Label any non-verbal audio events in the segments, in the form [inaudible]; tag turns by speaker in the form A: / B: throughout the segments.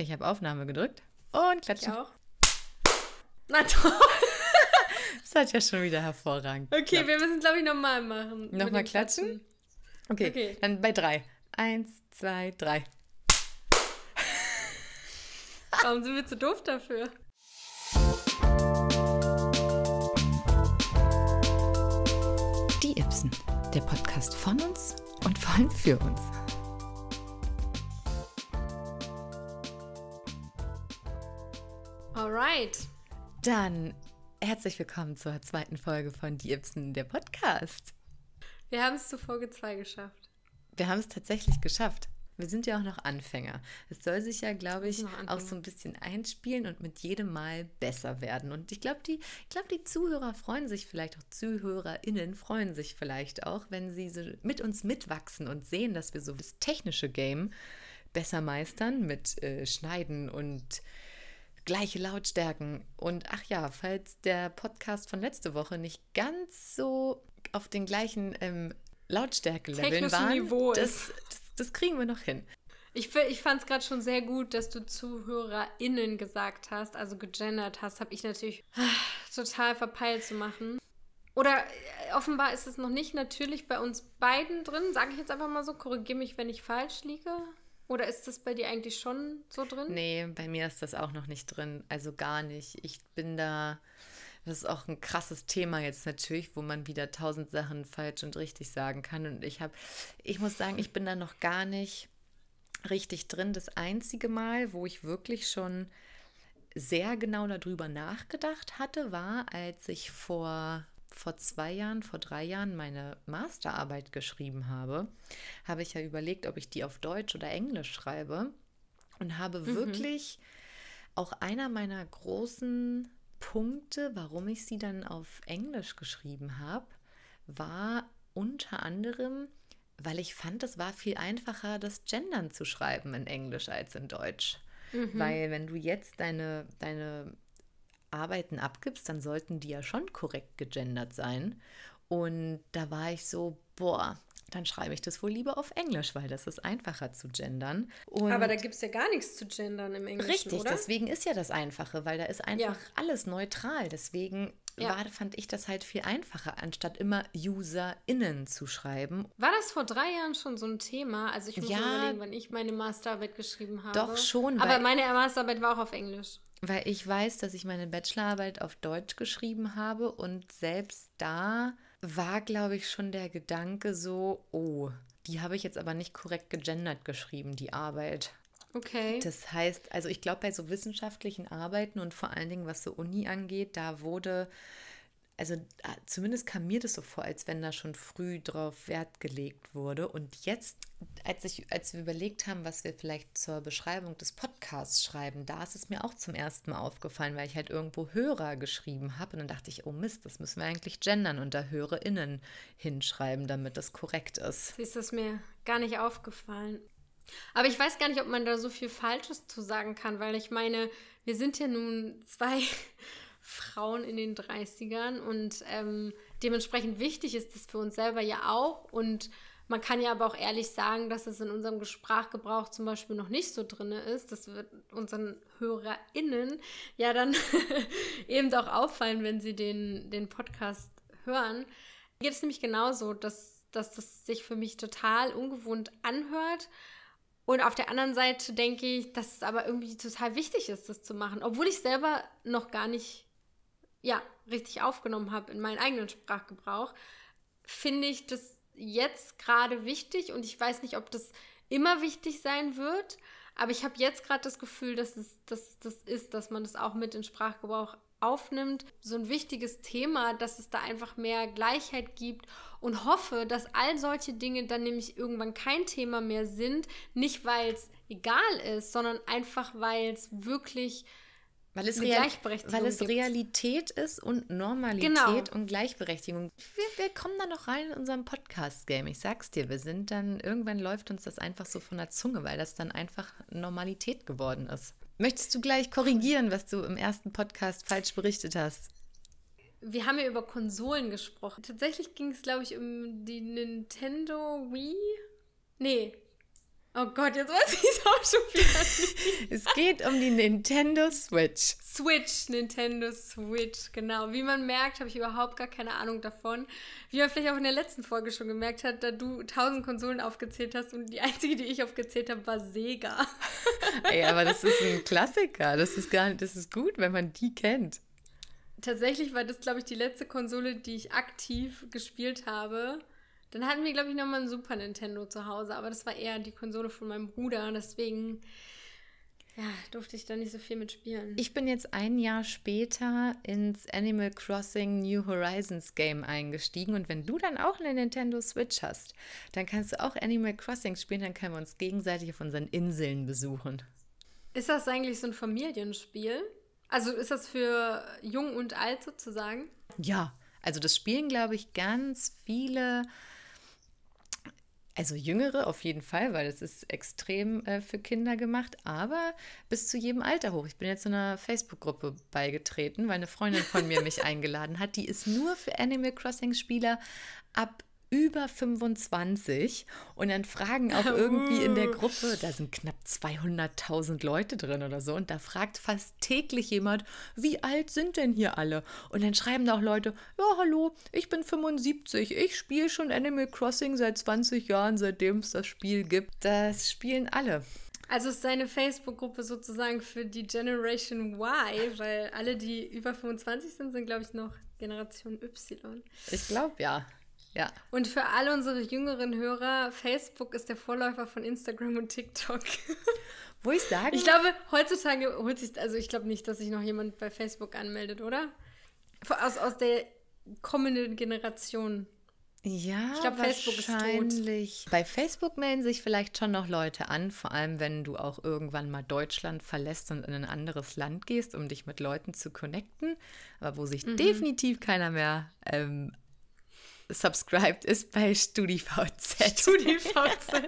A: Ich habe Aufnahme gedrückt und klatschen.
B: Ich auch. Na toll. [laughs]
A: Das hat ja schon wieder hervorragend.
B: Okay,
A: geklappt.
B: wir müssen, glaube ich, nochmal machen.
A: Nochmal
B: dem
A: klatschen? Okay,
B: okay.
A: dann bei drei. Eins, zwei, drei. [laughs]
B: Warum sind wir zu doof dafür?
A: Die Ibsen, der Podcast von uns und vor allem für uns.
B: Alright.
A: Dann herzlich willkommen zur zweiten Folge von Die Ibsen, der Podcast.
B: Wir haben es zu Folge 2 geschafft.
A: Wir haben es tatsächlich geschafft. Wir sind ja auch noch Anfänger. Es soll sich ja, glaube ich, auch so ein bisschen einspielen und mit jedem Mal besser werden. Und ich glaube, die, ich glaube, die Zuhörer freuen sich vielleicht auch, ZuhörerInnen freuen sich vielleicht auch, wenn sie so mit uns mitwachsen und sehen, dass wir so das technische Game besser meistern mit äh, Schneiden und gleiche Lautstärken. Und ach ja, falls der Podcast von letzte Woche nicht ganz so auf den gleichen ähm, Lautstärke-Leveln war, das, das, das kriegen wir noch hin.
B: Ich, ich fand es gerade schon sehr gut, dass du ZuhörerInnen gesagt hast, also gegendert hast. Habe ich natürlich ah, total verpeilt zu machen. Oder äh, offenbar ist es noch nicht natürlich bei uns beiden drin. Sage ich jetzt einfach mal so, korrigiere mich, wenn ich falsch liege. Oder ist das bei dir eigentlich schon so drin?
A: Nee, bei mir ist das auch noch nicht drin. Also gar nicht. Ich bin da. Das ist auch ein krasses Thema jetzt natürlich, wo man wieder tausend Sachen falsch und richtig sagen kann. Und ich habe, ich muss sagen, ich bin da noch gar nicht richtig drin. Das einzige Mal, wo ich wirklich schon sehr genau darüber nachgedacht hatte, war, als ich vor, vor zwei Jahren, vor drei Jahren meine Masterarbeit geschrieben habe, habe ich ja überlegt, ob ich die auf Deutsch oder Englisch schreibe und habe wirklich auch einer meiner großen Punkte, warum ich sie dann auf Englisch geschrieben habe, war unter anderem, weil ich fand, es war viel einfacher, das Gendern zu schreiben in Englisch als in Deutsch. Weil wenn du jetzt deine, deine Arbeiten abgibst, dann sollten die ja schon korrekt gegendert sein. Und da war ich so, boah, dann schreibe ich das wohl lieber auf Englisch, weil das ist einfacher zu gendern. Und
B: Aber da gibt es ja gar nichts zu gendern im Englischen,
A: Richtig,
B: oder?
A: deswegen ist ja das Einfache, weil da ist einfach alles neutral. Deswegen
B: Ja.
A: war, fand ich das halt viel einfacher, anstatt immer UserInnen zu schreiben.
B: War das vor drei Jahren schon so ein Thema? Also ich muss
A: Ja.
B: überlegen, wann ich meine Masterarbeit geschrieben habe.
A: Doch schon,
B: Aber meine Masterarbeit war auch auf Englisch.
A: Weil ich weiß, dass ich meine Bachelorarbeit auf Deutsch geschrieben habe und selbst da war, glaube ich, schon der Gedanke so, oh, die habe ich jetzt aber nicht korrekt gegendert geschrieben, die Arbeit.
B: Okay.
A: Das heißt, also ich glaube, bei so wissenschaftlichen Arbeiten und vor allen Dingen, was so Uni angeht, da wurde, also ah, zumindest kam mir das so vor, als wenn da schon früh drauf Wert gelegt wurde. Und jetzt, als, ich, als wir überlegt haben, was wir vielleicht zur Beschreibung des Podcasts schreiben, da ist es mir auch zum ersten Mal aufgefallen, weil ich halt irgendwo Hörer geschrieben habe. Und dann dachte ich, oh Mist, das müssen wir eigentlich gendern und da HörerInnen hinschreiben, damit das korrekt ist.
B: Siehst du, ist mir gar nicht aufgefallen. Aber ich weiß gar nicht, ob man da so viel Falsches zu sagen kann, weil ich meine, wir sind ja nun zwei Frauen in den 30ern und ähm, dementsprechend wichtig ist das für uns selber ja auch. Und man kann ja aber auch ehrlich sagen, dass es in unserem Sprachgebrauch zum Beispiel noch nicht so drin ist. Das wird unseren HörerInnen ja dann [laughs] eben auch auffallen, wenn sie den, den Podcast hören. Mir geht es nämlich genauso, dass, dass das sich für mich total ungewohnt anhört. Und auf der anderen Seite denke ich, dass es aber irgendwie total wichtig ist, das zu machen. Obwohl ich selber noch gar nicht ja, richtig aufgenommen habe in meinen eigenen Sprachgebrauch, finde ich das jetzt gerade wichtig und ich weiß nicht, ob das immer wichtig sein wird, aber ich habe jetzt gerade das Gefühl, dass es dass das ist, dass man das auch mit in Sprachgebrauch aufnimmt. So ein wichtiges Thema, dass es da einfach mehr Gleichheit gibt und hoffe, dass all solche Dinge dann nämlich irgendwann kein Thema mehr sind, nicht weil es egal ist, sondern einfach weil es wirklich
A: Weil es, Real weil es. Realität ist und Normalität
B: Genau.
A: und Gleichberechtigung. Wir, wir kommen da noch rein in unserem Podcast-Game. Ich sag's dir, wir sind dann, irgendwann läuft uns das einfach so von der Zunge, weil das dann einfach Normalität geworden ist. Möchtest du gleich korrigieren, was du im ersten Podcast falsch berichtet hast?
B: Wir haben ja über Konsolen gesprochen. Tatsächlich ging es, glaube ich, um die Nintendo Wii. Nee. Oh Gott, jetzt weiß ich es [laughs] auch schon wieder nicht.
A: Es geht um die Nintendo Switch.
B: Switch, Nintendo Switch, genau. Wie man merkt, habe ich überhaupt gar keine Ahnung davon. Wie man vielleicht auch in der letzten Folge schon gemerkt hat, da du tausend Konsolen aufgezählt hast und die einzige, die ich aufgezählt habe, war Sega. [laughs]
A: Ey, aber das ist ein Klassiker. Das ist gar nicht, das ist gut, wenn man die kennt.
B: Tatsächlich war das, glaube ich, die letzte Konsole, die ich aktiv gespielt habe. Dann hatten wir, glaube ich, nochmal ein Super Nintendo zu Hause, aber das war eher die Konsole von meinem Bruder. Deswegen ja, durfte ich da nicht so viel mitspielen.
A: Ich bin jetzt ein Jahr später ins Animal Crossing New Horizons Game eingestiegen und wenn du dann auch eine Nintendo Switch hast, dann kannst du auch Animal Crossing spielen, dann können wir uns gegenseitig auf unseren Inseln besuchen.
B: Ist das eigentlich so ein Familienspiel? Also ist das für jung und alt sozusagen?
A: Ja, also das spielen, glaube ich, ganz viele also jüngere auf jeden Fall, weil es ist extrem äh, für Kinder gemacht, aber bis zu jedem Alter hoch. Ich bin jetzt in einer Facebook-Gruppe beigetreten, weil eine Freundin von mir mich [laughs] eingeladen hat. Die ist nur für Animal Crossing-Spieler ab über 25 und dann fragen auch irgendwie in der Gruppe, da sind knapp 200.000 Leute drin oder so und da fragt fast täglich jemand, wie alt sind denn hier alle? Und dann schreiben da auch Leute, ja hallo, ich bin 75, ich spiele schon Animal Crossing seit 20 Jahren, seitdem es das Spiel gibt. Das spielen alle.
B: Also ist deine Facebook-Gruppe sozusagen für die Generation Y, weil alle, die über 25 sind, sind, glaube ich, noch Generation Y.
A: Ich glaube ja. Ja.
B: Und für alle unsere jüngeren Hörer, Facebook ist der Vorläufer von Instagram und TikTok. [laughs]
A: Wo ich sage.
B: Ich glaube, heutzutage holt sich, also ich glaube nicht, dass sich noch jemand bei Facebook anmeldet, oder? Aus, aus der kommenden Generation.
A: Ja, ich glaube, Facebook ist tot. Bei Facebook melden sich vielleicht schon noch Leute an, vor allem wenn du auch irgendwann mal Deutschland verlässt und in ein anderes Land gehst, um dich mit Leuten zu connecten. Aber wo sich mhm. definitiv keiner mehr ähm, subscribed ist bei StudiVZ.
B: StudiVZ. [laughs]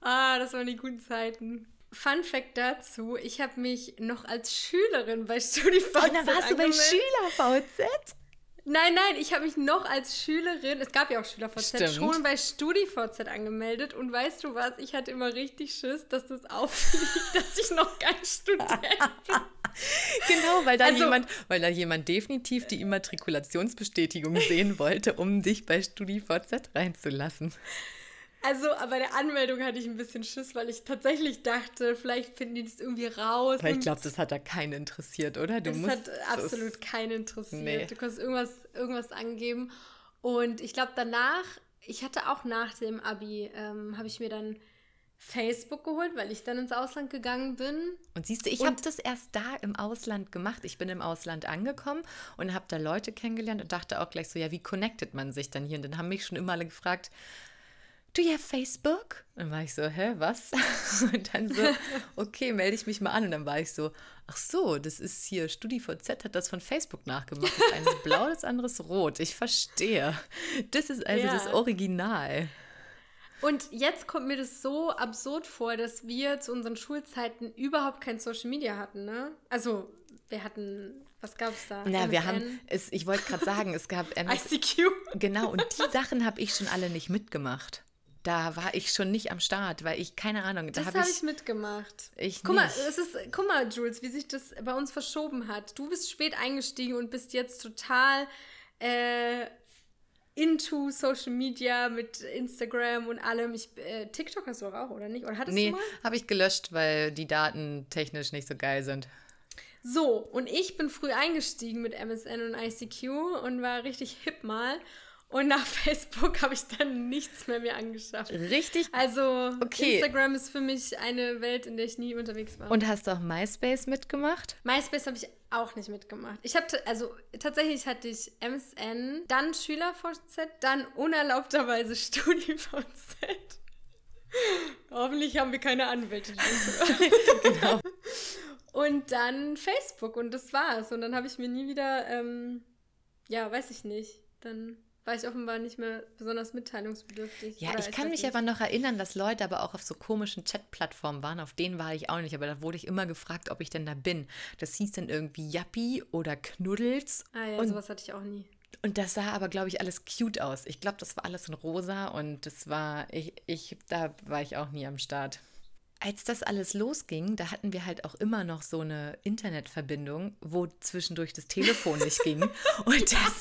B: ah, das waren die guten Zeiten. Fun Fact dazu: Ich habe mich noch als Schülerin bei StudiVZ.
A: Und dann warst angemeldet. du bei SchülerVZ?
B: Nein, nein, ich habe mich noch als Schülerin, es gab ja auch SchülerVZ, schon bei StudiVZ angemeldet. Und weißt du was? Ich hatte immer richtig Schiss, dass das [laughs] auffliegt, dass ich noch kein Student bin. [laughs]
A: genau, weil da, also, jemand, weil da jemand definitiv die Immatrikulationsbestätigung sehen wollte, um dich bei StudiVZ reinzulassen.
B: Also, aber der Anmeldung hatte ich ein bisschen Schiss, weil ich tatsächlich dachte, vielleicht finden die das irgendwie raus.
A: Aber ich glaube, das hat da keinen interessiert, oder?
B: Du das musst, hat absolut keinen interessiert. Nee. Du kannst irgendwas, irgendwas angeben. Und ich glaube, danach, ich hatte auch nach dem Abi, ähm, habe ich mir dann Facebook geholt, weil ich dann ins Ausland gegangen bin.
A: Und siehst du, ich habe das erst da im Ausland gemacht. Ich bin im Ausland angekommen und habe da Leute kennengelernt und dachte auch gleich so, ja, wie connectet man sich dann hier? Und dann haben mich schon immer alle gefragt, do you have Facebook? Und dann war ich so, hä, was? [laughs] Und dann so, [laughs] okay, melde ich mich mal an. Und dann war ich so, ach so, das ist hier, StudiVZ hat das von Facebook nachgemacht. Das eine ist blau, das andere ist rot. Ich verstehe. Das ist also ja. das Original.
B: Und jetzt kommt mir das so absurd vor, dass wir zu unseren Schulzeiten überhaupt kein Social Media hatten, ne? Also, wir hatten was gab es da?
A: Na, MSN? wir haben, es, ich wollte gerade sagen, es gab
B: MS, [laughs] ICQ.
A: Genau, und die Sachen habe ich schon alle nicht mitgemacht da war ich schon nicht am Start, weil ich, keine Ahnung,
B: da
A: habe
B: hab ich, ich mitgemacht.
A: Ich
B: guck nicht. mal, es ist, guck mal, Jules, wie sich das bei uns verschoben hat. Du bist spät eingestiegen und bist jetzt total äh, into Social Media mit Instagram und allem. Ich, äh, TikTok hast du auch, oder nicht? Oder hattest
A: nee,
B: du mal?
A: habe ich gelöscht, weil die Daten technisch nicht so geil sind.
B: So, und ich bin früh eingestiegen mit MSN und ICQ und war richtig hip mal. Und nach [laughs] Facebook habe ich dann nichts mehr mir angeschafft.
A: Richtig.
B: Also okay. Instagram ist für mich eine Welt, in der ich nie unterwegs war.
A: Und hast du auch MySpace mitgemacht?
B: MySpace habe ich auch nicht mitgemacht. Ich hatte, also tatsächlich hatte ich MSN, dann SchülerVZ, dann unerlaubterweise [laughs] StudiVZ. Hoffentlich haben wir keine Anwälte. [laughs] genau. Und dann Facebook und das war's. Und dann habe ich mir nie wieder, ähm, ja, weiß ich nicht, dann war ich offenbar nicht mehr besonders mitteilungsbedürftig.
A: Ja, ich kann mich nicht. aber noch erinnern, dass Leute aber auch auf so komischen Chat-Plattformen waren. Auf denen war ich auch nicht, aber da wurde ich immer gefragt, ob ich denn da bin. Das hieß dann irgendwie Yappi oder Knuddels.
B: Ah ja, und sowas hatte ich auch nie.
A: Und das sah aber, glaube ich, alles cute aus. Ich glaube, das war alles in rosa und das war, ich, ich, da war ich auch nie am Start als das alles losging, da hatten wir halt auch immer noch so eine Internetverbindung, wo zwischendurch das Telefon nicht ging. [laughs] Und, das,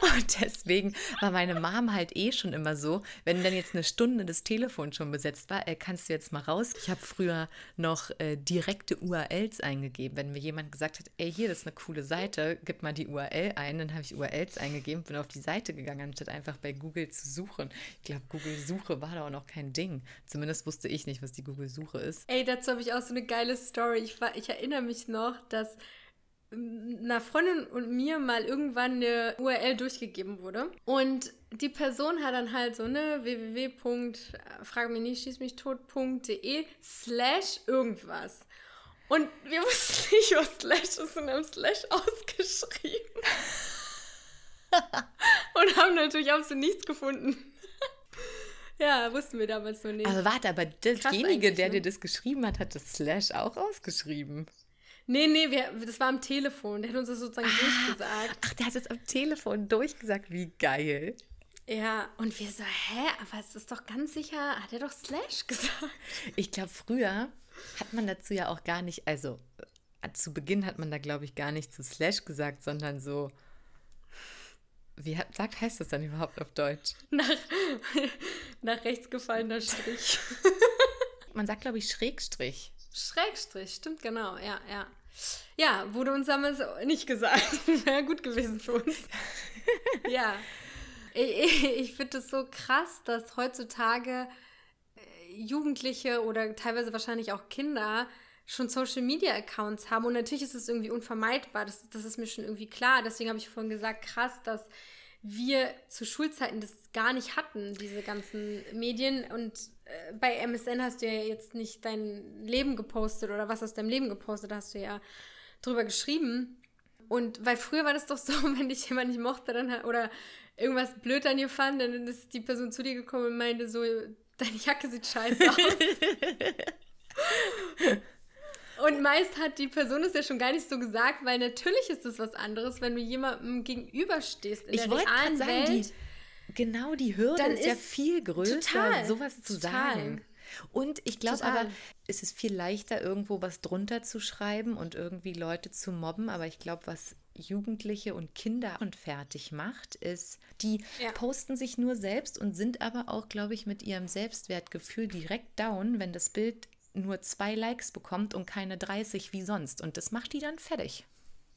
A: und, deswegen war meine Mom halt eh schon immer so, wenn dann jetzt eine Stunde das Telefon schon besetzt war, äh, kannst du jetzt mal raus. Ich habe früher noch äh, direkte URLs eingegeben. Wenn mir jemand gesagt hat, ey, hier, das ist eine coole Seite, gib mal die URL ein, dann habe ich URLs eingegeben, bin auf die Seite gegangen, anstatt einfach bei Google zu suchen. Ich glaube, Google Suche war da auch noch kein Ding. Zumindest wusste ich nicht, was die Google Suche ist.
B: Ey, dazu habe ich auch so eine geile Story. Ich, war, ich erinnere mich noch, dass einer Freundin und mir mal irgendwann eine URL durchgegeben wurde. Und die Person hat dann halt so eine www.frag mich nicht, schieß mich tot.de slash irgendwas. Und wir wussten [laughs] nicht, was Slash ist und haben Slash [laughs] ausgeschrieben. [laughs] und haben natürlich auch so nichts gefunden. Ja, wussten wir damals noch nicht.
A: Aber warte, aber derjenige, der ne? dir das geschrieben hat, hat das Slash auch ausgeschrieben.
B: Nee, nee, wir, das war am Telefon. Der hat uns das sozusagen ah, durchgesagt.
A: Ach, der hat es am Telefon durchgesagt. Wie geil.
B: Ja, und wir so, hä, aber es ist doch ganz sicher, hat er doch Slash [laughs] gesagt.
A: Ich glaube, früher hat man dazu ja auch gar nicht, also äh, zu Beginn hat man da, glaube ich, gar nicht zu Slash gesagt, sondern so wie sagt, heißt das dann überhaupt auf Deutsch?
B: Nach, [laughs] nach rechts gefallener Strich. [laughs]
A: Man sagt, glaube ich, Schrägstrich.
B: Schrägstrich, stimmt genau, ja, ja. Ja, wurde uns damals nicht gesagt. [laughs] Wäre gut gewesen für uns. ja. Ich, ich finde es so krass, dass heutzutage äh, Jugendliche oder teilweise wahrscheinlich auch Kinder schon Social Media Accounts haben. Und natürlich ist es irgendwie unvermeidbar. Das, das ist mir schon irgendwie klar. Deswegen habe ich vorhin gesagt, krass, dass wir zu Schulzeiten das gar nicht hatten, diese ganzen Medien. Und äh, bei MSN hast du ja jetzt nicht dein Leben gepostet oder was aus deinem Leben gepostet, hast du ja drüber geschrieben. Und weil früher war das doch so, [laughs] wenn dich jemand nicht mochte dann, oder irgendwas blöd an dir fand, dann ist die Person zu dir gekommen und meinte so, deine Jacke sieht scheiße aus. [laughs] Und meist hat die Person es ja schon gar nicht so gesagt, weil natürlich ist es was anderes, wenn du jemandem gegenüberstehst in ich der realen sagen, Welt.
A: Die, genau, die Hürde ist, ist, ja viel größer, total, sowas zu total. sagen. Und ich glaube aber, es ist viel leichter, irgendwo was drunter zu schreiben und irgendwie Leute zu mobben. Aber ich glaube, was Jugendliche und Kinder und fertig macht, ist, die ja. posten sich nur selbst und sind aber auch, glaube ich, mit ihrem Selbstwertgefühl direkt down, wenn das Bild nur zwei Likes bekommt und keine 30 wie sonst. Und das macht die dann fertig.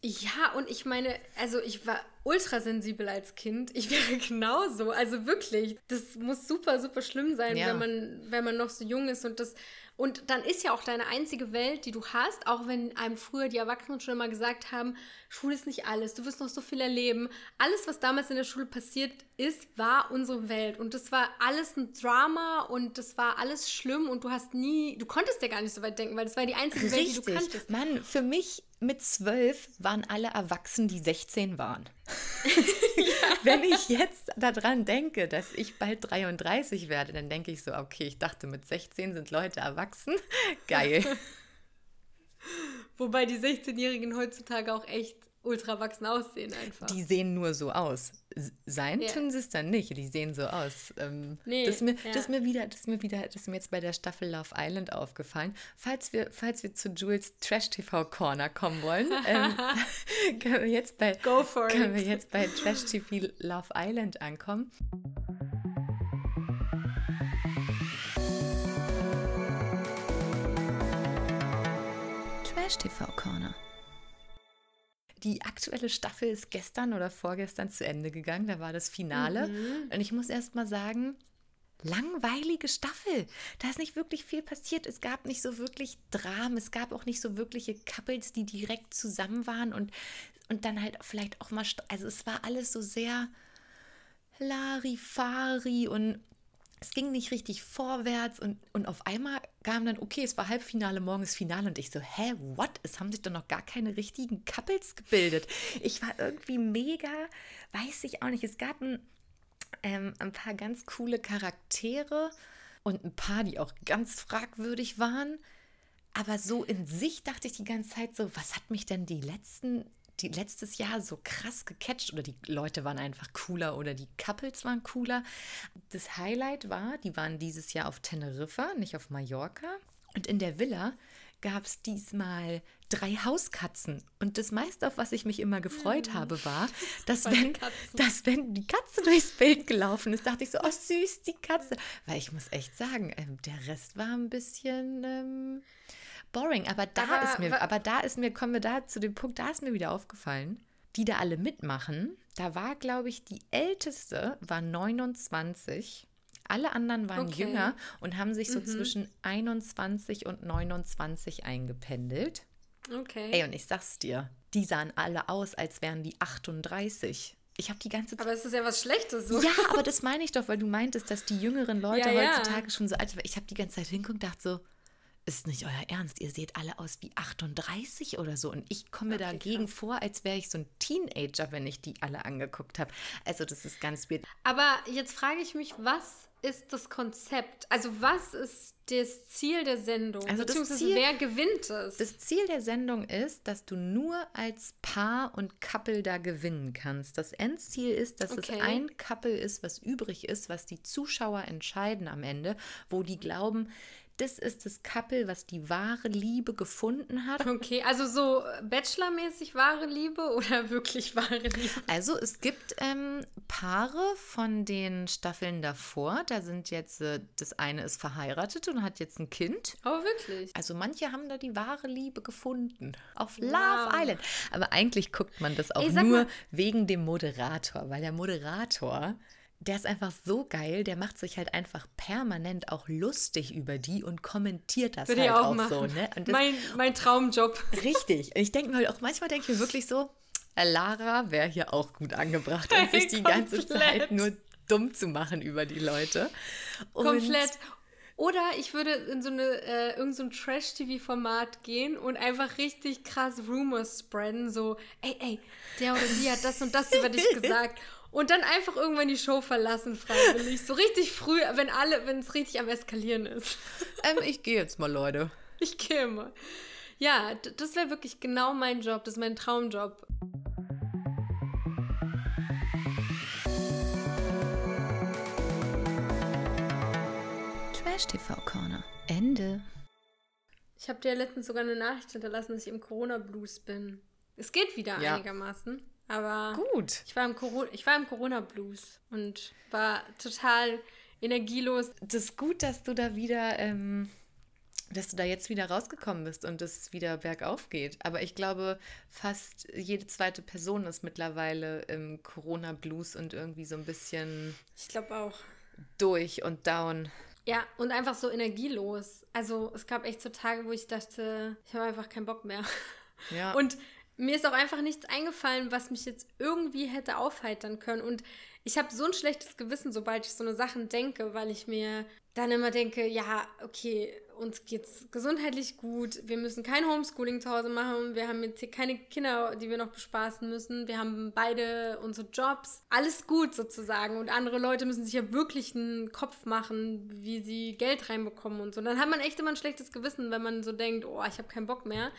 B: Ja, und ich meine, also ich war ultrasensibel als Kind. Ich [laughs] wäre genauso. Also wirklich, das muss super, super schlimm sein, ja. wenn, man, wenn man noch so jung ist und das und dann ist ja auch deine einzige Welt, die du hast, auch wenn einem früher die Erwachsenen schon immer gesagt haben, Schule ist nicht alles, du wirst noch so viel erleben. Alles, was damals in der Schule passiert ist, war unsere Welt. Und das war alles ein Drama und das war alles schlimm und du hast nie, du konntest ja gar nicht so weit denken, weil das war die einzige Richtig. Welt, die du kanntest.
A: Mann, für mich mit zwölf waren alle erwachsen, die 16 waren. [laughs] [laughs] Wenn ich jetzt daran denke, dass ich bald 33 werde, dann denke ich so, okay, ich dachte, mit 16 sind Leute erwachsen. Geil. [laughs]
B: Wobei die 16-Jährigen heutzutage auch echt ultra erwachsen aussehen einfach.
A: Die sehen nur so aus. Sein yeah. tun sie es dann nicht. Die sehen so aus. Ähm, nee, das, ist mir, ja. das, ist mir wieder, das ist mir wieder, das ist mir jetzt bei der Staffel Love Island aufgefallen. Falls wir, falls wir zu Jules Trash TV Corner kommen wollen, [laughs] ähm, [laughs] können wir jetzt bei
B: Go for
A: können it. wir jetzt bei Trash TV Love Island ankommen. Trash TV Corner. Die aktuelle Staffel ist gestern oder vorgestern zu Ende gegangen. Da war das Finale. Mhm. Und ich muss erst mal sagen, langweilige Staffel. Da ist nicht wirklich viel passiert. Es gab nicht so wirklich Dramen. Es gab auch nicht so wirkliche Couples, die direkt zusammen waren und, und dann halt vielleicht auch mal. Also es war alles so sehr Larifari und es ging nicht richtig vorwärts und, und auf einmal kam dann, okay, es war Halbfinale, morgen ist Finale und ich so, hä, what? Es haben sich doch noch gar keine richtigen Couples gebildet. Ich war irgendwie mega, weiß ich auch nicht, es gab ein, ähm, ein paar ganz coole Charaktere und ein paar, die auch ganz fragwürdig waren. Aber so in sich dachte ich die ganze Zeit so, was hat mich denn die letzten die letztes Jahr so krass gecatcht oder die Leute waren einfach cooler oder die Couples waren cooler. Das Highlight war, die waren dieses Jahr auf Teneriffa, nicht auf Mallorca. Und in der Villa gab es diesmal drei Hauskatzen. Und das meiste, auf was ich mich immer gefreut habe, war, [laughs] dass wenn, dass wenn die Katze durchs Bild gelaufen ist, dachte ich so, oh süß, die Katze. Weil ich muss echt sagen, ähm, der Rest war ein bisschen ähm, boring. Aber da aber, ist mir, aber da ist mir, kommen wir da zu dem Punkt, da ist mir wieder aufgefallen, die da alle mitmachen. Da war, glaube ich, die älteste war 29 alle anderen waren okay. jünger und haben sich so mhm. zwischen 21 und 29 eingependelt. Okay. Ey, und ich sag's dir, die sahen alle aus, als wären die 38. Ich habe die ganze
B: Zeit. Aber es ist ja was Schlechtes so.
A: Ja, aber [laughs] das meine ich doch, weil du meintest, dass die jüngeren Leute ja, heutzutage ja. schon so alt sind. Ich habe die ganze Zeit hingeguckt und dachte so, ist nicht euer Ernst. Ihr seht alle aus wie 38 oder so. Und ich komme okay, dagegen krass. vor, als wäre ich so ein Teenager, wenn ich die alle angeguckt habe. Also, das ist ganz weird.
B: Aber jetzt frage ich mich, was ist das Konzept? Also, was ist das Ziel der Sendung? Also Beziehungsweise, Ziel, wer gewinnt es?
A: Das Ziel der Sendung ist, dass du nur als Paar und Couple da gewinnen kannst. Das Endziel ist, dass okay. es ein Couple ist, was übrig ist, was die Zuschauer entscheiden am Ende, wo die glauben, das ist das Couple, was die wahre Liebe gefunden hat.
B: Okay, also so Bachelor-mäßig wahre Liebe oder [laughs] wirklich wahre Liebe?
A: Also es gibt ähm, Paare von den Staffeln davor. Da sind jetzt, äh, das eine ist verheiratet und hat jetzt ein Kind.
B: Oh, wirklich?
A: Also manche haben da die wahre Liebe gefunden. Auf wow. Love Island. Aber eigentlich guckt man das auch Ey, nur mal. wegen dem Moderator, weil der Moderator der ist einfach so geil, der macht sich halt einfach permanent auch lustig über die und kommentiert das Würde halt auch, auch so. Ne?
B: Das, mein, mein Traumjob.
A: Richtig. Und ich denke mir auch, manchmal denke ich mir wirklich so, Lara wäre hier auch gut angebracht, um [laughs] sich die ganze Zeit nur dumm zu machen über die Leute.
B: Und Komplett. Oder ich würde in so eine äh, irgend so ein Trash-TV-Format gehen und einfach richtig krass Rumors spreaden, so, ey, ey, der oder die hat das und das über dich [laughs] gesagt. Und dann einfach irgendwann die Show verlassen, freiwillig. So richtig früh, wenn alle, wenn es richtig am Eskalieren ist. [laughs]
A: Ähm, ich gehe jetzt mal, Leute.
B: Ich gehe mal. Ja, das wäre wirklich genau mein Job. Das ist mein Traumjob.
A: Trash TV Corner. Ende.
B: Ich habe dir letztens sogar eine Nachricht hinterlassen, dass ich im Corona-Blues bin. Es geht wieder ja. einigermaßen. Aber
A: gut.
B: Ich war im, Corona, ich war im Corona-Blues und war total energielos.
A: Das ist gut, dass du da wieder, ähm, dass du da jetzt wieder rausgekommen bist und es wieder bergauf geht. Aber ich glaube, fast jede zweite Person ist mittlerweile im Corona-Blues und irgendwie so ein bisschen.
B: Ich glaube auch.
A: Durch und down.
B: Ja, und einfach so energielos. Also es gab echt so Tage, wo ich dachte, ich habe einfach keinen Bock mehr. Ja. Und mir ist auch einfach nichts eingefallen, was mich jetzt irgendwie hätte aufheitern können. Und ich habe so ein schlechtes Gewissen, sobald ich so eine Sachen denke, weil ich mir dann immer denke, ja, okay, uns geht's gesundheitlich gut, wir müssen kein Homeschooling zu Hause machen, wir haben jetzt hier keine Kinder, die wir noch bespaßen müssen, wir haben beide unsere Jobs, alles gut sozusagen. Und andere Leute müssen sich ja wirklich einen Kopf machen, wie sie Geld reinbekommen und so. Dann hat man echt immer ein schlechtes Gewissen, wenn man so denkt, oh, ich habe keinen Bock mehr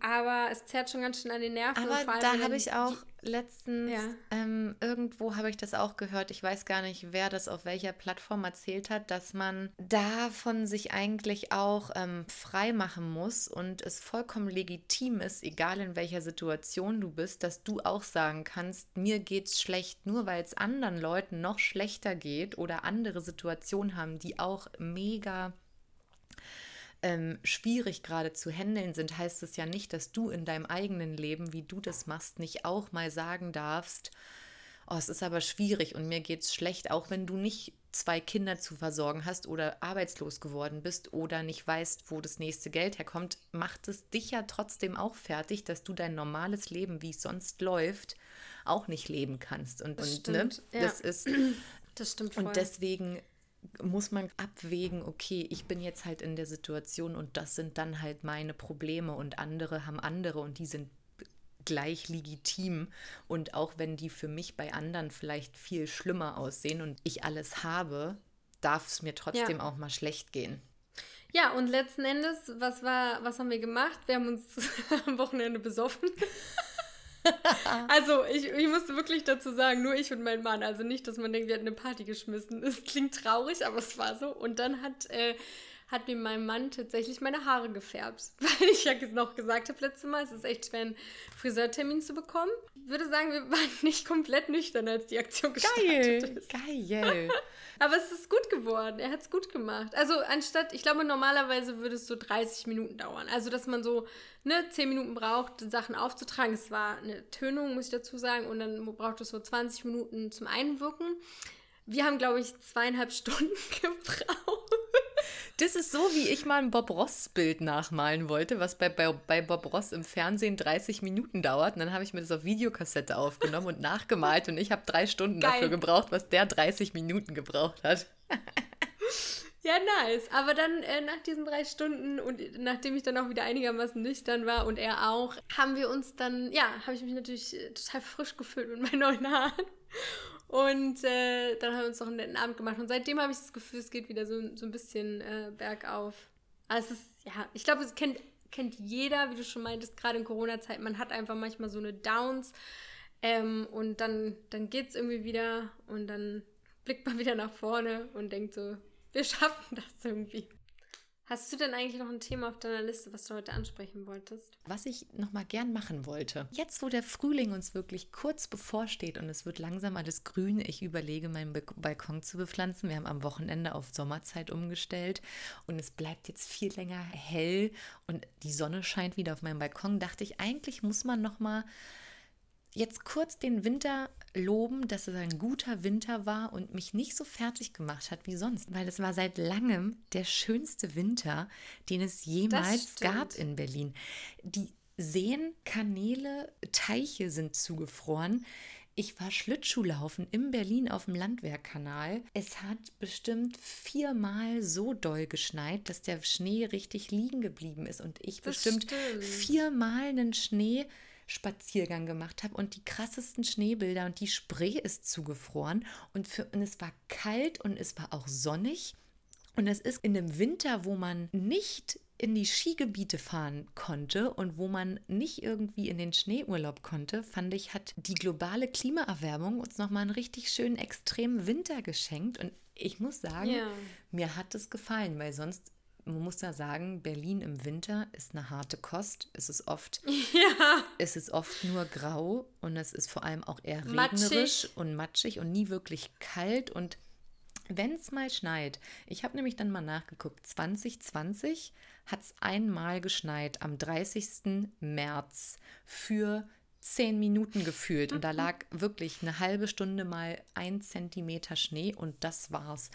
B: aber es zerrt schon ganz schön an den Nerven.
A: Aber da habe ich auch letztens, ja. ähm, irgendwo habe ich das auch gehört, ich weiß gar nicht, wer das auf welcher Plattform erzählt hat, dass man davon sich eigentlich auch ähm, frei machen muss und es vollkommen legitim ist, egal in welcher Situation du bist, dass du auch sagen kannst, mir geht's schlecht, nur weil es anderen Leuten noch schlechter geht oder andere Situationen haben, die auch mega ähm, schwierig gerade zu handeln sind, heißt es ja nicht, dass du in deinem eigenen Leben, wie du das machst, nicht auch mal sagen darfst, oh, es ist aber schwierig und mir geht es schlecht, auch wenn du nicht zwei Kinder zu versorgen hast oder arbeitslos geworden bist oder nicht weißt, wo das nächste Geld herkommt, macht es dich ja trotzdem auch fertig, dass du dein normales Leben, wie es sonst läuft, auch nicht leben kannst. Und, das und ne, ja. das ist.
B: Das stimmt voll.
A: Und deswegen muss man abwägen, okay, ich bin jetzt halt in der Situation und das sind dann halt meine Probleme und andere haben andere und die sind gleich legitim. Und auch wenn die für mich bei anderen vielleicht viel schlimmer aussehen und ich alles habe, darf es mir trotzdem ja. auch mal schlecht gehen.
B: Ja, und letzten Endes, was war, was haben wir gemacht? Wir haben uns [laughs] am Wochenende besoffen. [laughs] also ich, ich musste wirklich dazu sagen, nur ich und mein Mann. Also nicht, dass man denkt, wir hätten eine Party geschmissen. Es klingt traurig, aber es war so. Und dann hat, äh, hat mir mein Mann tatsächlich meine Haare gefärbt. [laughs] Weil ich ja noch gesagt habe letztes Mal, es ist echt schwer, einen Friseurtermin zu bekommen. Ich würde sagen, wir waren [laughs] nicht komplett nüchtern, als die Aktion gestartet
A: Geil,
B: ist.
A: geil. [laughs]
B: Aber es ist gut geworden. Er hat es gut gemacht. Also anstatt, ich glaube, normalerweise würde es so 30 Minuten dauern. Also, dass man so ne, 10 Minuten braucht, Sachen aufzutragen. Es war eine Tönung, muss ich dazu sagen. Und dann braucht es so 20 Minuten zum Einwirken. Wir haben, glaube ich, zweieinhalb [laughs] Stunden gebraucht.
A: Das ist so, wie ich mal ein Bob Ross-Bild nachmalen wollte, was bei, bei, bei Bob Ross im Fernsehen 30 Minuten dauert. Und dann habe ich mir das auf Videokassette aufgenommen und nachgemalt. Und ich habe drei Stunden
B: Geil.
A: dafür gebraucht, was der 30 Minuten gebraucht hat.
B: Ja, nice. Aber dann äh, nach diesen drei Stunden und nachdem ich dann auch wieder einigermaßen nüchtern war und er auch, haben wir uns dann, ja, habe ich mich natürlich äh, total frisch gefühlt mit meinen neuen Haaren. Und äh, dann haben wir uns noch einen netten Abend gemacht. Und seitdem habe ich das Gefühl, es geht wieder so, so ein bisschen äh, bergauf. Also es ist, ja, ich glaube, es kennt, kennt jeder, wie du schon meintest, gerade in Corona-Zeit. Man hat einfach manchmal so eine Downs. Ähm, und dann, dann geht es irgendwie wieder und dann blickt man [laughs] wieder nach vorne und denkt so, wir schaffen das irgendwie. Hast du denn eigentlich noch ein Thema auf deiner Liste, was du heute ansprechen wolltest?
A: Was ich noch mal gern machen wollte. Jetzt, wo der Frühling uns wirklich kurz bevorsteht und es wird langsam alles grün, ich überlege, meinen Balkon zu bepflanzen. Wir haben am Wochenende auf Sommerzeit umgestellt und es bleibt jetzt viel länger hell und die Sonne scheint wieder auf meinem Balkon. Dachte ich, eigentlich muss man noch mal jetzt kurz den Winter loben, dass es ein guter Winter war und mich nicht so fertig gemacht hat wie sonst, weil es war seit langem der schönste Winter, den es jemals gab in Berlin. Die Seen, Kanäle, Teiche sind zugefroren. Ich war Schlittschuhlaufen in Berlin auf dem Landwehrkanal. Es hat bestimmt viermal so doll geschneit, dass der Schnee richtig liegen geblieben ist und ich bestimmt
B: stimmt.
A: viermal einen Schnee Spaziergang gemacht habe und die krassesten Schneebilder und die Spree ist zugefroren. Und, für, und es war kalt und es war auch sonnig. Und es ist in einem Winter, wo man nicht in die Skigebiete fahren konnte und wo man nicht irgendwie in den Schneeurlaub konnte, fand ich, hat die globale Klimaerwärmung uns nochmal einen richtig schönen extremen Winter geschenkt. Und ich muss sagen,
B: Ja.
A: mir hat es gefallen, weil sonst man muss ja sagen, Berlin im Winter ist eine harte Kost. Es ist oft [laughs]
B: Ja.
A: es ist oft nur grau und es ist vor allem auch eher
B: Matschig.
A: regnerisch und matschig und nie wirklich kalt. Und wenn es mal schneit, ich habe nämlich dann mal nachgeguckt, 2020 hat es einmal geschneit am 30. März für 10 Minuten gefühlt. Und da lag wirklich eine halbe Stunde mal ein Zentimeter Schnee und das war's.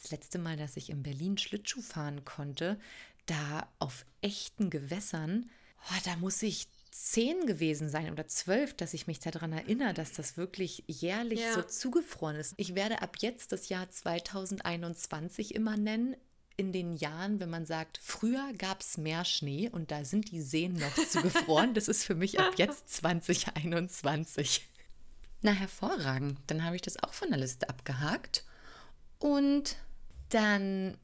A: Das letzte Mal, dass ich in Berlin Schlittschuh fahren konnte, da auf echten Gewässern, oh, da muss ich zehn gewesen sein oder zwölf, dass ich mich daran erinnere, dass das wirklich jährlich
B: Ja.
A: so zugefroren ist. Ich werde ab jetzt das Jahr 2021 immer nennen. In den Jahren, wenn man sagt, früher gab es mehr Schnee und da sind die Seen noch zugefroren, das ist für mich ab jetzt 2021. Na, hervorragend. Dann habe ich das auch von der Liste abgehakt. Und dann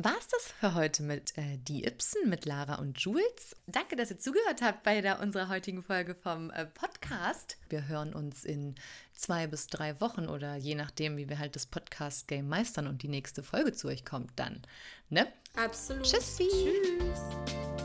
A: war es das für heute mit äh, Die Ibsen, mit Lara und Jules. Danke, dass ihr zugehört habt bei der, unserer heutigen Folge vom äh, Podcast. Wir hören uns in zwei bis drei Wochen oder je nachdem, wie wir halt das Podcast-Game meistern und die nächste Folge zu euch kommt dann. Ne?
B: Absolut.
A: Tschüssi.
B: Tschüss.